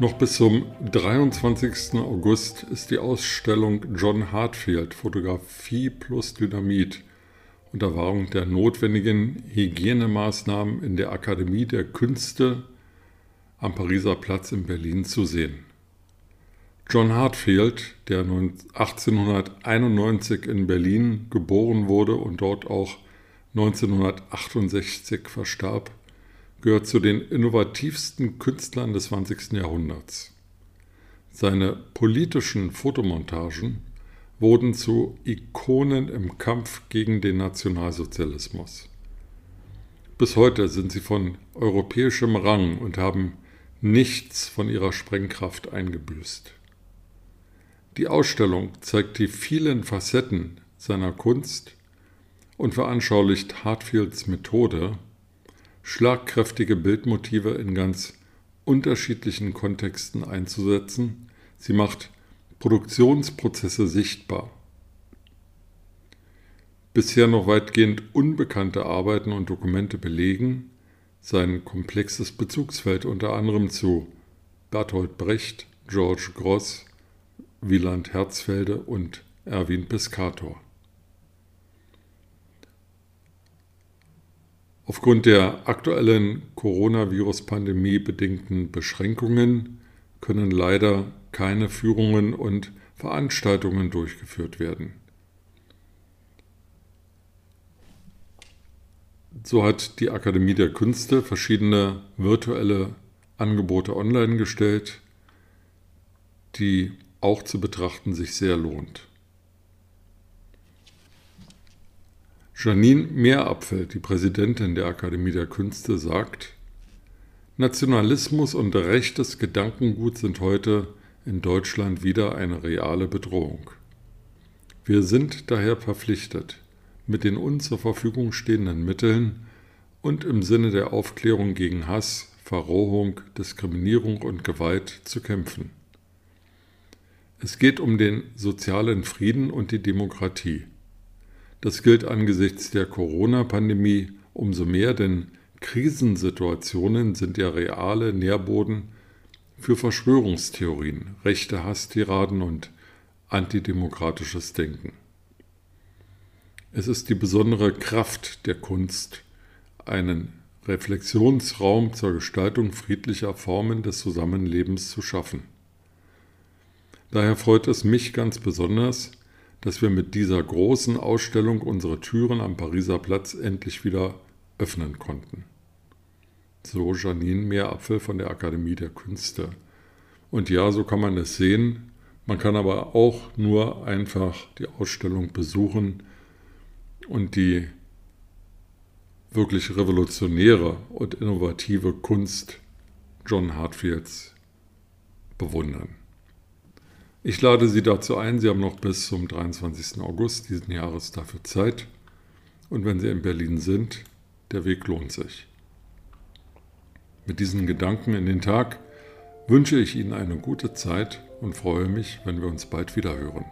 Noch bis zum 23. August ist die Ausstellung John Hartfield Fotografie plus Dynamit unter Wahrung der notwendigen Hygienemaßnahmen in der Akademie der Künste am Pariser Platz in Berlin zu sehen. John Hartfield, der 1891 in Berlin geboren wurde und dort auch 1968 verstarb, gehört zu den innovativsten Künstlern des 20. Jahrhunderts. Seine politischen Fotomontagen wurden zu Ikonen im Kampf gegen den Nationalsozialismus. Bis heute sind sie von europäischem Rang und haben nichts von ihrer Sprengkraft eingebüßt. Die Ausstellung zeigt die vielen Facetten seiner Kunst und veranschaulicht Hartfields Methode, schlagkräftige Bildmotive in ganz unterschiedlichen Kontexten einzusetzen. Sie macht Produktionsprozesse sichtbar. Bisher noch weitgehend unbekannte Arbeiten und Dokumente belegen sein komplexes Bezugsfeld unter anderem zu Bertolt Brecht, George Gross, Wieland Herzfelde und Erwin Piscator. Aufgrund der aktuellen Coronavirus-Pandemie bedingten Beschränkungen können leider keine Führungen und Veranstaltungen durchgeführt werden. So hat die Akademie der Künste verschiedene virtuelle Angebote online gestellt, die auch zu betrachten sich sehr lohnt. Janine Meerapfel, die Präsidentin der Akademie der Künste, sagt, Nationalismus und rechtes Gedankengut sind heute in Deutschland wieder eine reale Bedrohung. Wir sind daher verpflichtet, mit den uns zur Verfügung stehenden Mitteln und im Sinne der Aufklärung gegen Hass, Verrohung, Diskriminierung und Gewalt zu kämpfen. Es geht um den sozialen Frieden und die Demokratie. Das gilt angesichts der Corona-Pandemie umso mehr, denn Krisensituationen sind ja reale Nährboden für Verschwörungstheorien, rechte Hasstiraden und antidemokratisches Denken. Es ist die besondere Kraft der Kunst, einen Reflexionsraum zur Gestaltung friedlicher Formen des Zusammenlebens zu schaffen. Daher freut es mich ganz besonders, dass wir mit dieser großen Ausstellung unsere Türen am Pariser Platz endlich wieder öffnen konnten. So Janine Meerapfel von der Akademie der Künste. Und ja, so kann man es sehen. Man kann aber auch nur einfach die Ausstellung besuchen und die wirklich revolutionäre und innovative Kunst John Hartfields bewundern. Ich lade Sie dazu ein, Sie haben noch bis zum 23. August diesen Jahres dafür Zeit. Und wenn Sie in Berlin sind, der Weg lohnt sich. Mit diesen Gedanken in den Tag wünsche ich Ihnen eine gute Zeit und freue mich, wenn wir uns bald wieder hören.